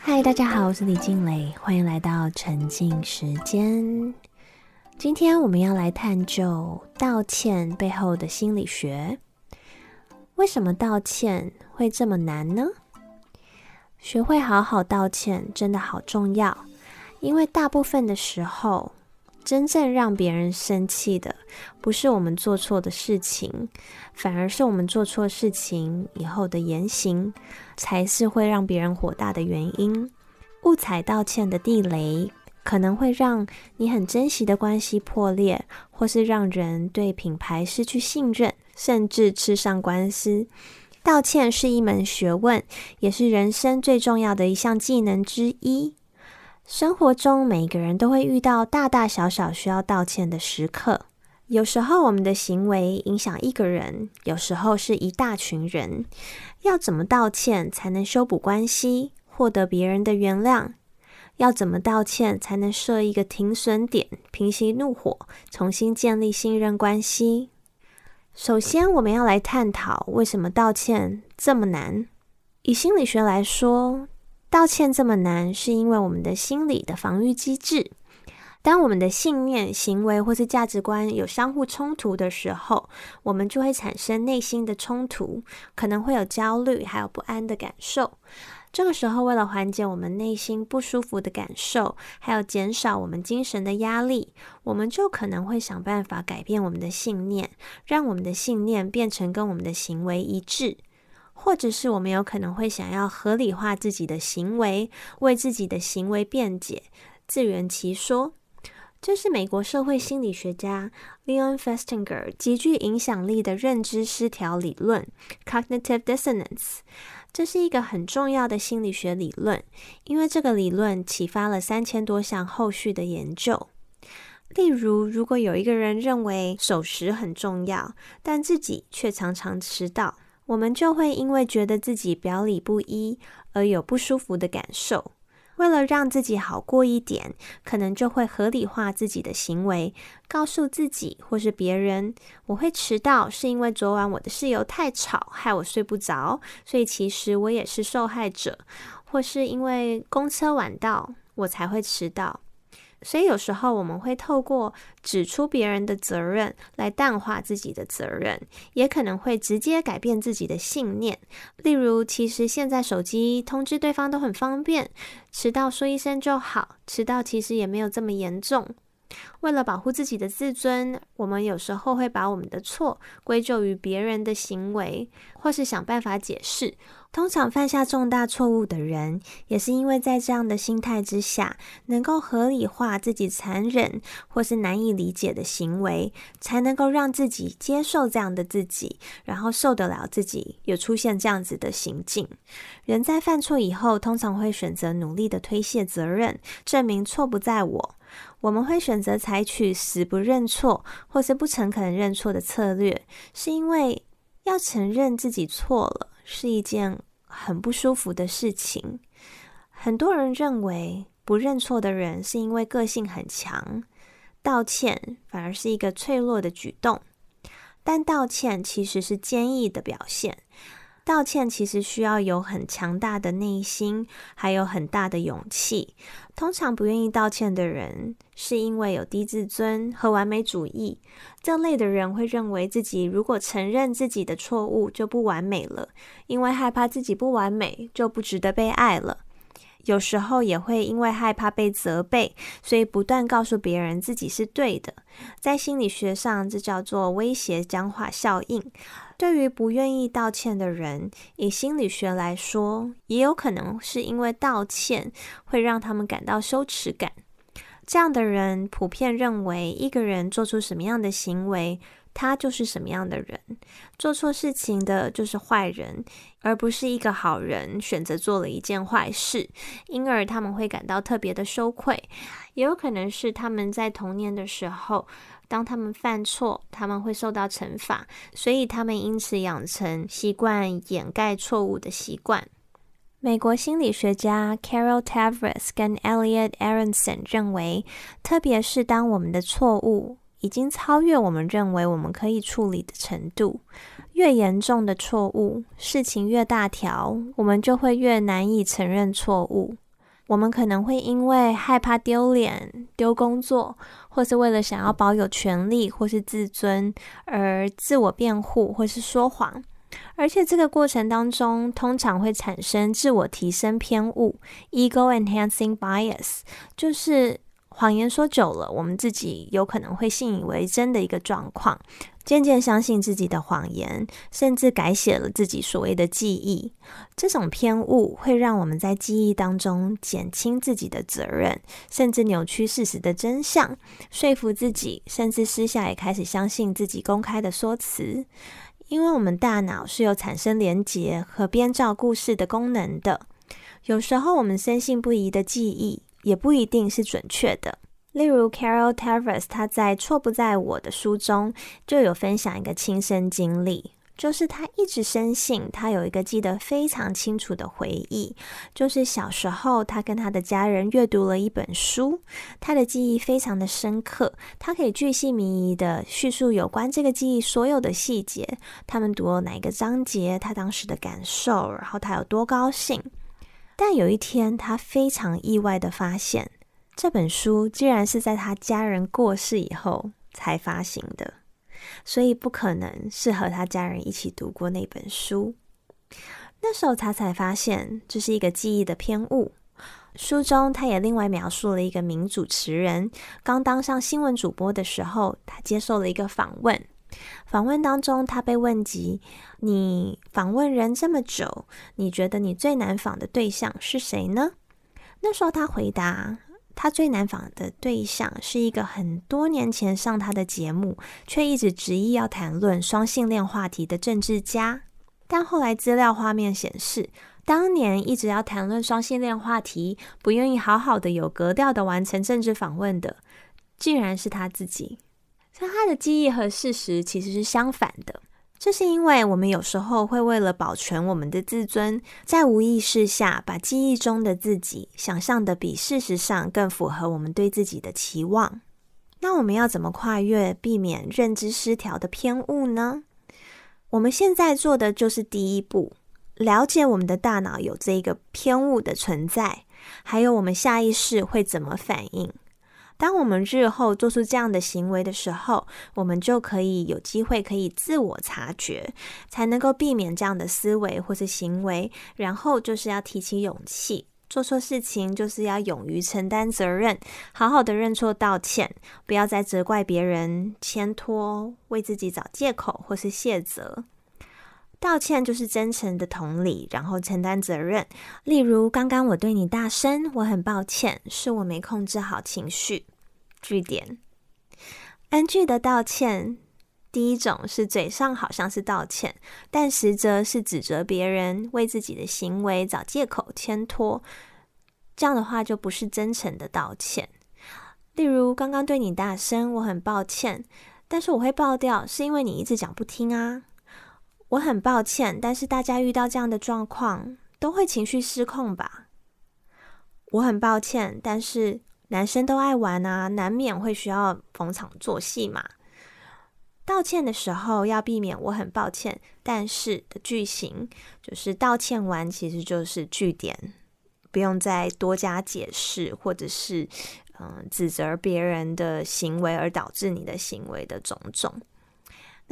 嗨，大家好，我是李静蕾，欢迎来到沉浸时间。今天我们要来探究道歉背后的心理学。为什么道歉会这么难呢？学会好好道歉真的好重要，因为大部分的时候，真正让别人生气的，不是我们做错的事情，反而是我们做错事情以后的言行，才是会让别人火大的原因。误踩道歉的地雷，可能会让你很珍惜的关系破裂，或是让人对品牌失去信任，甚至吃上官司。道歉是一门学问，也是人生最重要的一项技能之一。生活中，每个人都会遇到大大小小需要道歉的时刻。有时候，我们的行为影响一个人；有时候，是一大群人。要怎么道歉才能修补关系，获得别人的原谅？要怎么道歉才能设一个停损点，平息怒火，重新建立信任关系？首先，我们要来探讨为什么道歉这么难。以心理学来说，道歉这么难，是因为我们的心理的防御机制。当我们的信念、行为或是价值观有相互冲突的时候，我们就会产生内心的冲突，可能会有焦虑还有不安的感受。这个时候，为了缓解我们内心不舒服的感受，还有减少我们精神的压力，我们就可能会想办法改变我们的信念，让我们的信念变成跟我们的行为一致，或者是我们有可能会想要合理化自己的行为，为自己的行为辩解，自圆其说。这是美国社会心理学家 Leon Festinger 极具影响力的认知失调理论 （Cognitive Dissonance）。这是一个很重要的心理学理论，因为这个理论启发了三千多项后续的研究。例如，如果有一个人认为守时很重要，但自己却常常迟到，我们就会因为觉得自己表里不一而有不舒服的感受。为了让自己好过一点，可能就会合理化自己的行为，告诉自己或是别人：“我会迟到是因为昨晚我的室友太吵，害我睡不着，所以其实我也是受害者。”或是因为公车晚到，我才会迟到。所以有时候我们会透过指出别人的责任来淡化自己的责任，也可能会直接改变自己的信念。例如，其实现在手机通知对方都很方便，迟到说一声就好，迟到其实也没有这么严重。为了保护自己的自尊，我们有时候会把我们的错归咎于别人的行为，或是想办法解释。通常犯下重大错误的人，也是因为在这样的心态之下，能够合理化自己残忍或是难以理解的行为，才能够让自己接受这样的自己，然后受得了自己有出现这样子的行径。人在犯错以后，通常会选择努力的推卸责任，证明错不在我。我们会选择采取死不认错或是不诚恳认错的策略，是因为要承认自己错了。是一件很不舒服的事情。很多人认为不认错的人是因为个性很强，道歉反而是一个脆弱的举动。但道歉其实是坚毅的表现。道歉其实需要有很强大的内心，还有很大的勇气。通常不愿意道歉的人，是因为有低自尊和完美主义。这类的人会认为自己如果承认自己的错误，就不完美了，因为害怕自己不完美，就不值得被爱了。有时候也会因为害怕被责备，所以不断告诉别人自己是对的。在心理学上，这叫做威胁僵化效应。对于不愿意道歉的人，以心理学来说，也有可能是因为道歉会让他们感到羞耻感。这样的人普遍认为，一个人做出什么样的行为。他就是什么样的人，做错事情的就是坏人，而不是一个好人选择做了一件坏事，因而他们会感到特别的羞愧。也有可能是他们在童年的时候，当他们犯错，他们会受到惩罚，所以他们因此养成习惯掩盖错误的习惯。美国心理学家 Carol Tavris 跟 Elliot Aronson 认为，特别是当我们的错误。已经超越我们认为我们可以处理的程度，越严重的错误，事情越大条，我们就会越难以承认错误。我们可能会因为害怕丢脸、丢工作，或是为了想要保有权利或是自尊而自我辩护或是说谎，而且这个过程当中通常会产生自我提升偏误 （ego enhancing bias），就是谎言说久了，我们自己有可能会信以为真的一个状况。渐渐相信自己的谎言，甚至改写了自己所谓的记忆。这种偏误会让我们在记忆当中减轻自己的责任，甚至扭曲事实的真相，说服自己，甚至私下也开始相信自己公开的说辞。因为我们大脑是有产生连结和编造故事的功能的。有时候我们深信不疑的记忆，也不一定是准确的。例如，Carol Tavis 他在《错不在我》的书中就有分享一个亲身经历，就是他一直深信他有一个记得非常清楚的回忆，就是小时候他跟他的家人阅读了一本书，他的记忆非常的深刻，他可以巨细靡遗的叙述有关这个记忆所有的细节，他们读了哪一个章节，他当时的感受，然后他有多高兴。但有一天，他非常意外的发现。这本书竟然是在他家人过世以后才发行的，所以不可能是和他家人一起读过那本书。那时候他才发现这是一个记忆的偏误。书中他也另外描述了一个名主持人刚当上新闻主播的时候，他接受了一个访问。访问当中，他被问及：“你访问人这么久，你觉得你最难访的对象是谁呢？”那时候他回答。他最难访的对象是一个很多年前上他的节目，却一直执意要谈论双性恋话题的政治家。但后来资料画面显示，当年一直要谈论双性恋话题，不愿意好好的有格调的完成政治访问的，竟然是他自己。所以他的记忆和事实其实是相反的。这是因为我们有时候会为了保全我们的自尊，在无意识下把记忆中的自己想象的比事实上更符合我们对自己的期望。那我们要怎么跨越、避免认知失调的偏误呢？我们现在做的就是第一步，了解我们的大脑有这一个偏误的存在，还有我们下意识会怎么反应。当我们日后做出这样的行为的时候，我们就可以有机会可以自我察觉，才能够避免这样的思维或是行为。然后就是要提起勇气，做错事情就是要勇于承担责任，好好的认错道歉，不要再责怪别人、牵拖、为自己找借口或是卸责。道歉就是真诚的同理，然后承担责任。例如，刚刚我对你大声，我很抱歉，是我没控制好情绪。据点，NG 的道歉，第一种是嘴上好像是道歉，但实则是指责别人，为自己的行为找借口、牵拖。这样的话就不是真诚的道歉。例如，刚刚对你大声，我很抱歉，但是我会爆掉，是因为你一直讲不听啊。我很抱歉，但是大家遇到这样的状况都会情绪失控吧？我很抱歉，但是男生都爱玩啊，难免会需要逢场作戏嘛。道歉的时候要避免“我很抱歉，但是”的句型，就是道歉完其实就是句点，不用再多加解释，或者是嗯指责别人的行为而导致你的行为的种种。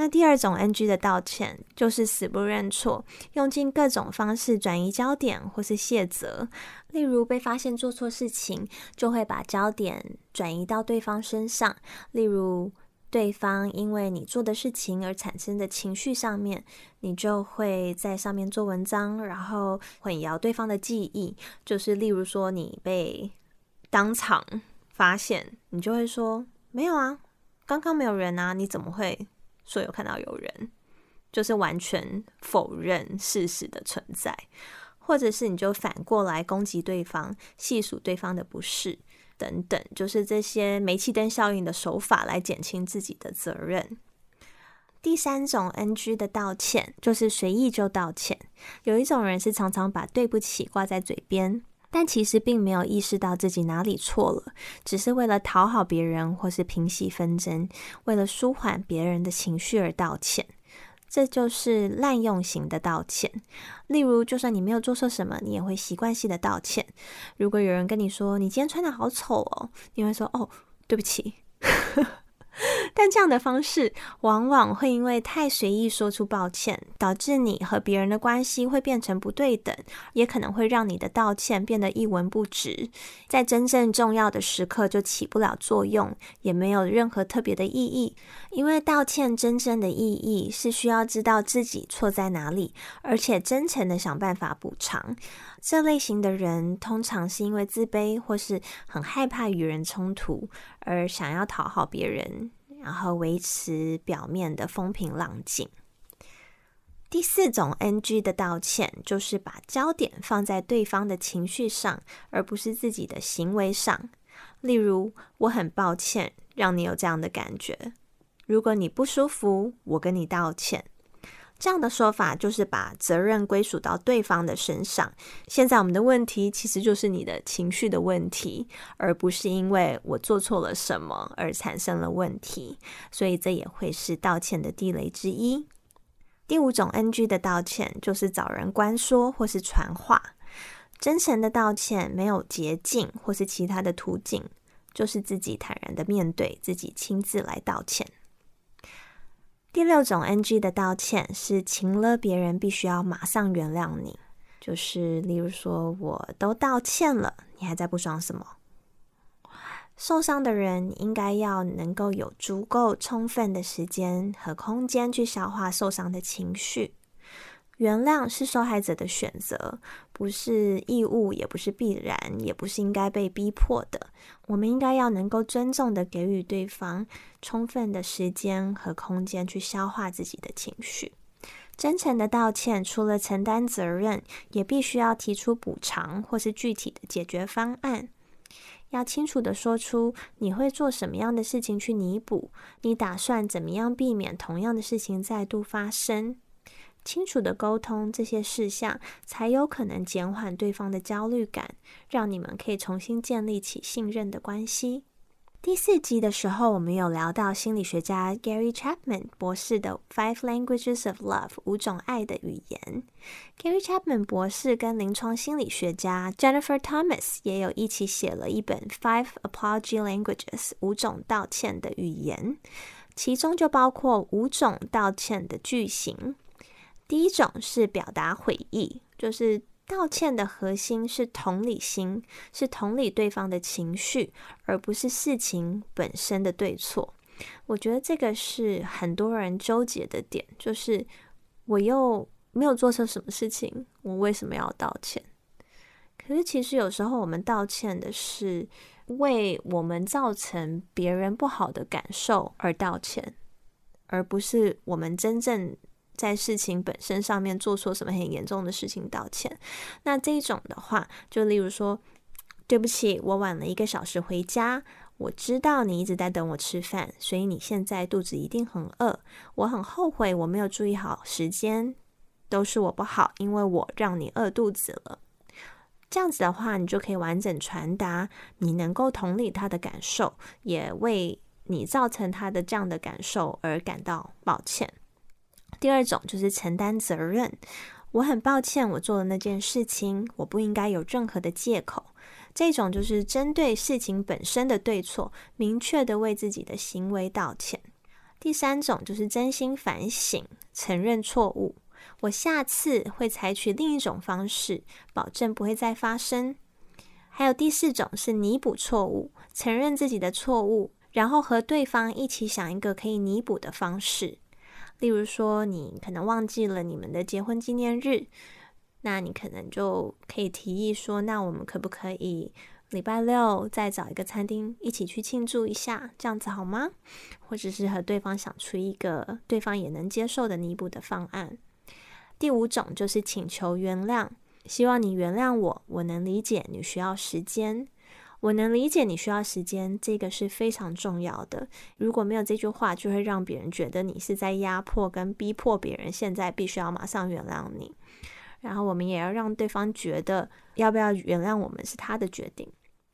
那第二种 NG 的道歉，就是死不认错，用尽各种方式转移焦点或是卸责。例如被发现做错事情，就会把焦点转移到对方身上。例如对方因为你做的事情而产生的情绪上面，你就会在上面做文章，然后混淆对方的记忆。就是例如说你被当场发现，你就会说没有啊，刚刚没有人啊，你怎么会？说有看到有人，就是完全否认事实的存在，或者是你就反过来攻击对方，细数对方的不是等等，就是这些煤气灯效应的手法来减轻自己的责任。第三种 NG 的道歉，就是随意就道歉。有一种人是常常把对不起挂在嘴边。但其实并没有意识到自己哪里错了，只是为了讨好别人或是平息纷争，为了舒缓别人的情绪而道歉。这就是滥用型的道歉。例如，就算你没有做错什么，你也会习惯性的道歉。如果有人跟你说你今天穿的好丑哦，你会说哦，对不起。但这样的方式往往会因为太随意说出抱歉，导致你和别人的关系会变成不对等，也可能会让你的道歉变得一文不值，在真正重要的时刻就起不了作用，也没有任何特别的意义。因为道歉真正的意义是需要知道自己错在哪里，而且真诚的想办法补偿。这类型的人通常是因为自卑或是很害怕与人冲突，而想要讨好别人。然后维持表面的风平浪静。第四种 NG 的道歉，就是把焦点放在对方的情绪上，而不是自己的行为上。例如，我很抱歉让你有这样的感觉。如果你不舒服，我跟你道歉。这样的说法就是把责任归属到对方的身上。现在我们的问题其实就是你的情绪的问题，而不是因为我做错了什么而产生了问题。所以这也会是道歉的地雷之一。第五种 NG 的道歉就是找人关说或是传话。真诚的道歉没有捷径或是其他的途径，就是自己坦然的面对，自己亲自来道歉。第六种 NG 的道歉是请了别人必须要马上原谅你，就是例如说我都道歉了，你还在不爽什么？受伤的人应该要能够有足够充分的时间和空间去消化受伤的情绪。原谅是受害者的选择，不是义务，也不是必然，也不是应该被逼迫的。我们应该要能够尊重的给予对方充分的时间和空间去消化自己的情绪。真诚的道歉，除了承担责任，也必须要提出补偿或是具体的解决方案。要清楚的说出你会做什么样的事情去弥补，你打算怎么样避免同样的事情再度发生。清楚的沟通这些事项，才有可能减缓对方的焦虑感，让你们可以重新建立起信任的关系。第四集的时候，我们有聊到心理学家 Gary Chapman 博士的 Five Languages of Love 五种爱的语言。Gary Chapman 博士跟临床心理学家 Jennifer Thomas 也有一起写了一本 Five Apology Languages 五种道歉的语言，其中就包括五种道歉的句型。第一种是表达悔意，就是道歉的核心是同理心，是同理对方的情绪，而不是事情本身的对错。我觉得这个是很多人纠结的点，就是我又没有做错什么事情，我为什么要道歉？可是其实有时候我们道歉的是为我们造成别人不好的感受而道歉，而不是我们真正。在事情本身上面做错什么很严重的事情道歉，那这种的话，就例如说，对不起，我晚了一个小时回家，我知道你一直在等我吃饭，所以你现在肚子一定很饿，我很后悔我没有注意好时间，都是我不好，因为我让你饿肚子了。这样子的话，你就可以完整传达你能够同理他的感受，也为你造成他的这样的感受而感到抱歉。第二种就是承担责任。我很抱歉，我做了那件事情，我不应该有任何的借口。这种就是针对事情本身的对错，明确的为自己的行为道歉。第三种就是真心反省，承认错误。我下次会采取另一种方式，保证不会再发生。还有第四种是弥补错误，承认自己的错误，然后和对方一起想一个可以弥补的方式。例如说，你可能忘记了你们的结婚纪念日，那你可能就可以提议说，那我们可不可以礼拜六再找一个餐厅一起去庆祝一下，这样子好吗？或者是和对方想出一个对方也能接受的弥补的方案。第五种就是请求原谅，希望你原谅我，我能理解你需要时间。我能理解你需要时间，这个是非常重要的。如果没有这句话，就会让别人觉得你是在压迫跟逼迫别人，现在必须要马上原谅你。然后我们也要让对方觉得，要不要原谅我们是他的决定。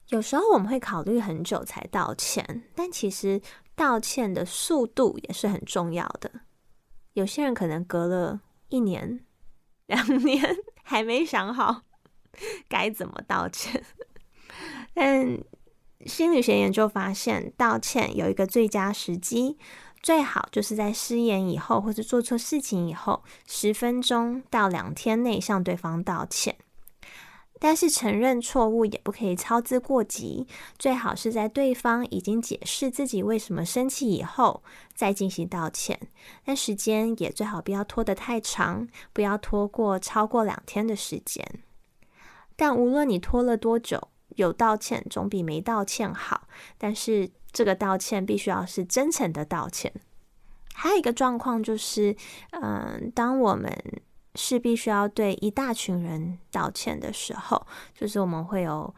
有时候我们会考虑很久才道歉，但其实道歉的速度也是很重要的。有些人可能隔了一年、两年 还没想好该怎么道歉。但心理学研究发现，道歉有一个最佳时机，最好就是在失言以后或者做错事情以后十分钟到两天内向对方道歉。但是承认错误也不可以操之过急，最好是在对方已经解释自己为什么生气以后再进行道歉。但时间也最好不要拖得太长，不要拖过超过两天的时间。但无论你拖了多久，有道歉总比没道歉好。但是这个道歉必须要是真诚的道歉。还有一个状况就是，嗯，当我们是必须要对一大群人道歉的时候，就是我们会有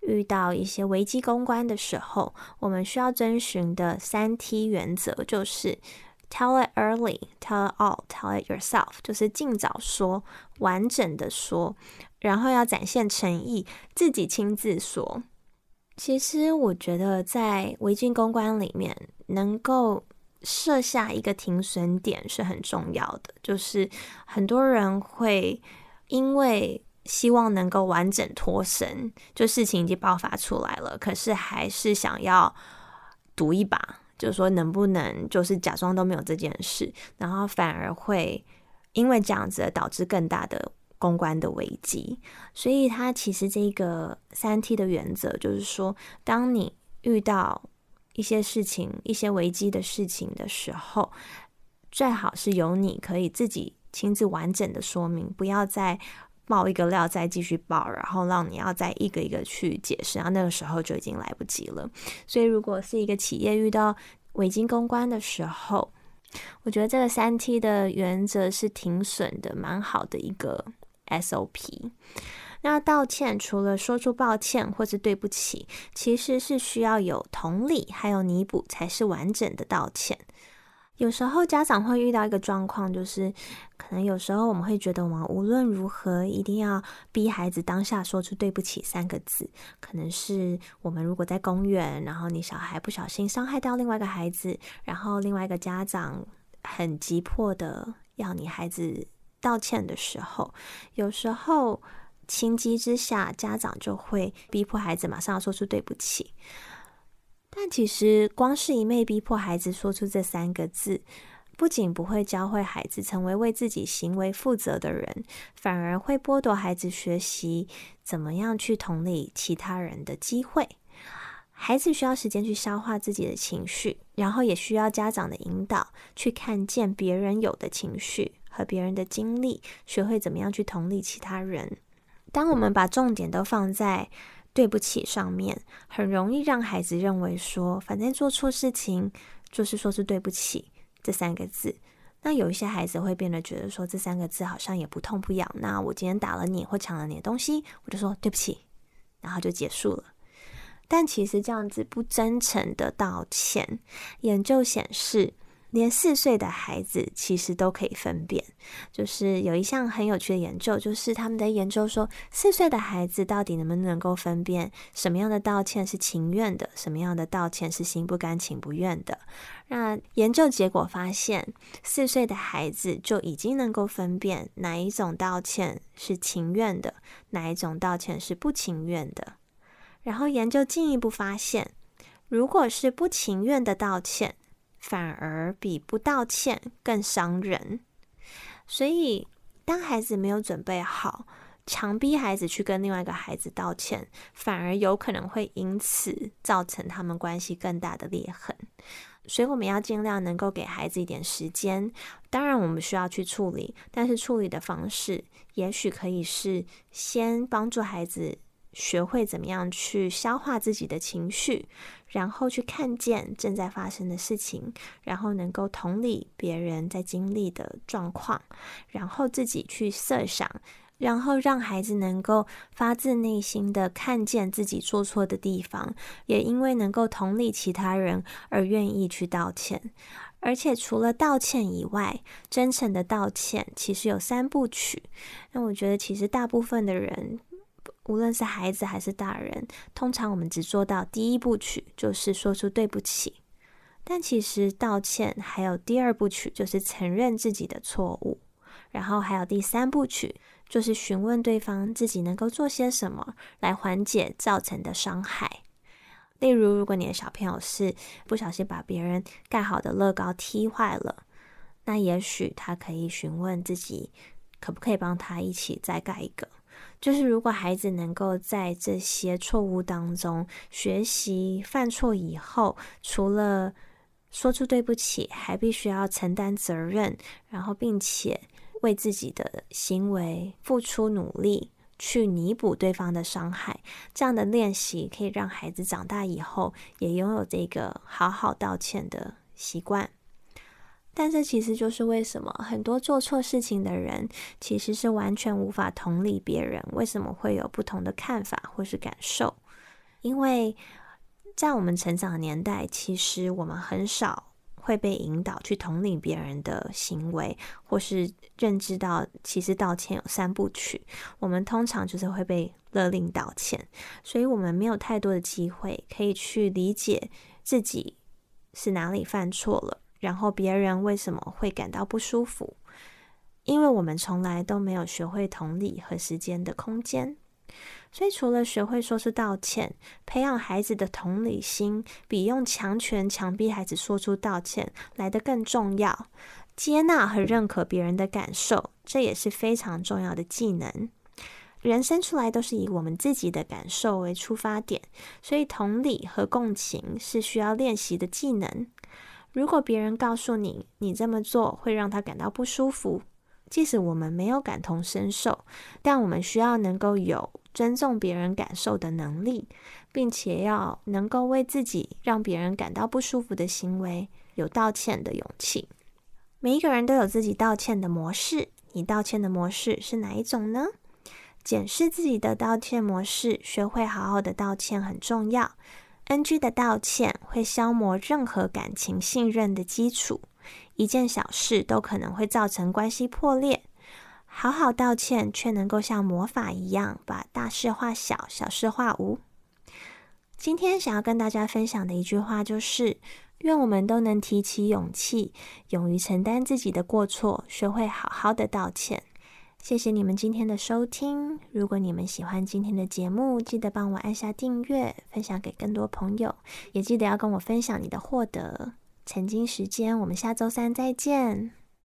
遇到一些危机公关的时候，我们需要遵循的三 T 原则就是 Tell it early, tell it all, tell it yourself，就是尽早说，完整的说，然后要展现诚意，自己亲自说。其实我觉得在危机公关里面，能够。设下一个停损点是很重要的，就是很多人会因为希望能够完整脱身，就事情已经爆发出来了，可是还是想要赌一把，就是说能不能就是假装都没有这件事，然后反而会因为这样子导致更大的公关的危机。所以，他其实这个三 T 的原则就是说，当你遇到一些事情、一些危机的事情的时候，最好是由你可以自己亲自完整的说明，不要再爆一个料再继续爆，然后让你要再一个一个去解释，然后那个时候就已经来不及了。所以，如果是一个企业遇到违金公关的时候，我觉得这个三 T 的原则是挺损的，蛮好的一个 SOP。那道歉除了说出抱歉或是对不起，其实是需要有同理，还有弥补，才是完整的道歉。有时候家长会遇到一个状况，就是可能有时候我们会觉得，我们无论如何一定要逼孩子当下说出对不起三个字。可能是我们如果在公园，然后你小孩不小心伤害到另外一个孩子，然后另外一个家长很急迫的要你孩子道歉的时候，有时候。情急之下，家长就会逼迫孩子马上要说出对不起。但其实，光是一昧逼迫孩子说出这三个字，不仅不会教会孩子成为为自己行为负责的人，反而会剥夺孩子学习怎么样去同理其他人的机会。孩子需要时间去消化自己的情绪，然后也需要家长的引导，去看见别人有的情绪和别人的经历，学会怎么样去同理其他人。当我们把重点都放在对不起上面，很容易让孩子认为说，反正做错事情就是说是对不起这三个字。那有一些孩子会变得觉得说，这三个字好像也不痛不痒。那我今天打了你或抢了你的东西，我就说对不起，然后就结束了。但其实这样子不真诚的道歉，研究显示。连四岁的孩子其实都可以分辨，就是有一项很有趣的研究，就是他们的研究说，四岁的孩子到底能不能够分辨什么样的道歉是情愿的，什么样的道歉是心不甘情不愿的。那研究结果发现，四岁的孩子就已经能够分辨哪一种道歉是情愿的，哪一种道歉是不情愿的。然后研究进一步发现，如果是不情愿的道歉，反而比不道歉更伤人，所以当孩子没有准备好，强逼孩子去跟另外一个孩子道歉，反而有可能会因此造成他们关系更大的裂痕。所以我们要尽量能够给孩子一点时间，当然我们需要去处理，但是处理的方式也许可以是先帮助孩子。学会怎么样去消化自己的情绪，然后去看见正在发生的事情，然后能够同理别人在经历的状况，然后自己去设想，然后让孩子能够发自内心的看见自己做错的地方，也因为能够同理其他人而愿意去道歉。而且除了道歉以外，真诚的道歉其实有三部曲。那我觉得其实大部分的人。无论是孩子还是大人，通常我们只做到第一步曲，就是说出对不起。但其实道歉还有第二部曲，就是承认自己的错误，然后还有第三部曲，就是询问对方自己能够做些什么来缓解造成的伤害。例如，如果你的小朋友是不小心把别人盖好的乐高踢坏了，那也许他可以询问自己，可不可以帮他一起再盖一个。就是如果孩子能够在这些错误当中学习，犯错以后，除了说出对不起，还必须要承担责任，然后并且为自己的行为付出努力，去弥补对方的伤害。这样的练习可以让孩子长大以后也拥有这个好好道歉的习惯。但这其实就是为什么很多做错事情的人，其实是完全无法同理别人为什么会有不同的看法或是感受。因为在我们成长的年代，其实我们很少会被引导去同理别人的行为，或是认知到其实道歉有三部曲。我们通常就是会被勒令道歉，所以我们没有太多的机会可以去理解自己是哪里犯错了。然后别人为什么会感到不舒服？因为我们从来都没有学会同理和时间的空间，所以除了学会说出道歉，培养孩子的同理心，比用强权强逼孩子说出道歉来得更重要。接纳和认可别人的感受，这也是非常重要的技能。人生出来都是以我们自己的感受为出发点，所以同理和共情是需要练习的技能。如果别人告诉你，你这么做会让他感到不舒服，即使我们没有感同身受，但我们需要能够有尊重别人感受的能力，并且要能够为自己让别人感到不舒服的行为有道歉的勇气。每一个人都有自己道歉的模式，你道歉的模式是哪一种呢？检视自己的道歉模式，学会好好的道歉很重要。NG 的道歉会消磨任何感情信任的基础，一件小事都可能会造成关系破裂。好好道歉，却能够像魔法一样把大事化小，小事化无。今天想要跟大家分享的一句话就是：愿我们都能提起勇气，勇于承担自己的过错，学会好好的道歉。谢谢你们今天的收听。如果你们喜欢今天的节目，记得帮我按下订阅，分享给更多朋友，也记得要跟我分享你的获得。曾经时间，我们下周三再见。